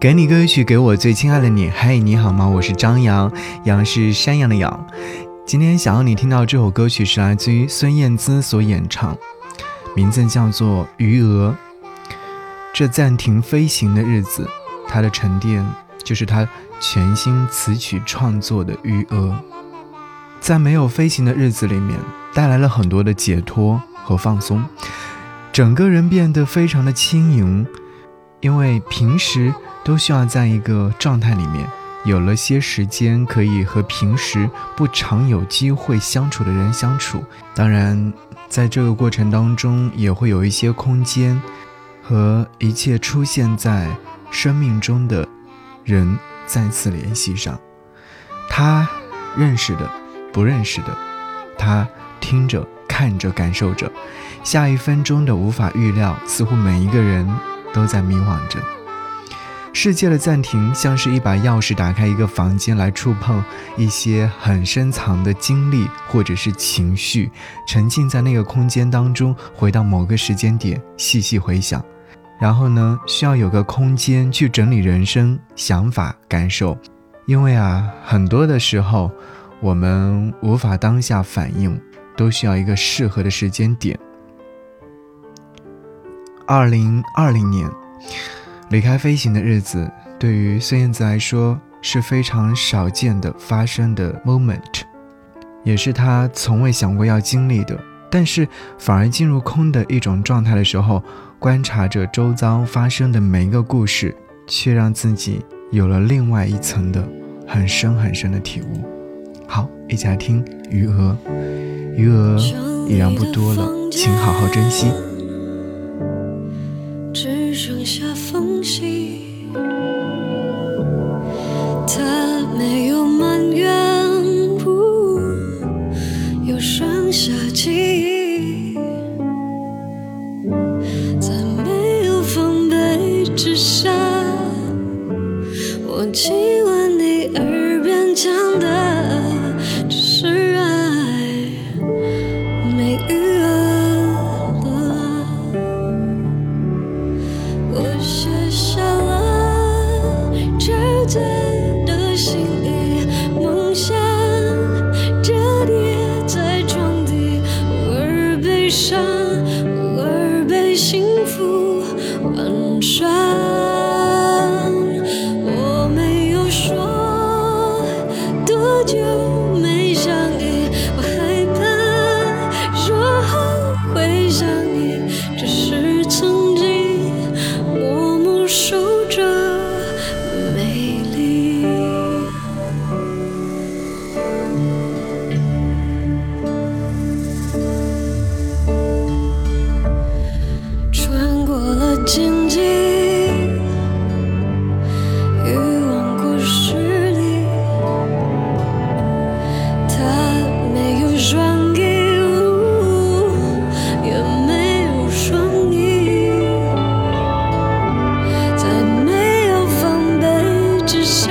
给你歌曲，给我最亲爱的你。嘿，你好吗？我是张扬，杨是山羊的羊。今天想要你听到这首歌曲是来自于孙燕姿所演唱，名字叫做《余额》。这暂停飞行的日子，它的沉淀就是他全新词曲创作的余额。在没有飞行的日子里面，带来了很多的解脱和放松，整个人变得非常的轻盈，因为平时。都需要在一个状态里面，有了些时间可以和平时不常有机会相处的人相处。当然，在这个过程当中，也会有一些空间和一切出现在生命中的人再次联系上。他认识的，不认识的，他听着、看着、感受着，下一分钟的无法预料，似乎每一个人都在迷惘着。世界的暂停，像是一把钥匙，打开一个房间来触碰一些很深藏的经历或者是情绪，沉浸在那个空间当中，回到某个时间点，细细回想。然后呢，需要有个空间去整理人生、想法、感受，因为啊，很多的时候我们无法当下反应，都需要一个适合的时间点。二零二零年。离开飞行的日子，对于孙燕姿来说是非常少见的发生的 moment，也是她从未想过要经历的。但是反而进入空的一种状态的时候，观察着周遭发生的每一个故事，却让自己有了另外一层的很深很深的体悟。好，一起来听余额，余额已然不多了，请好好珍惜。只是。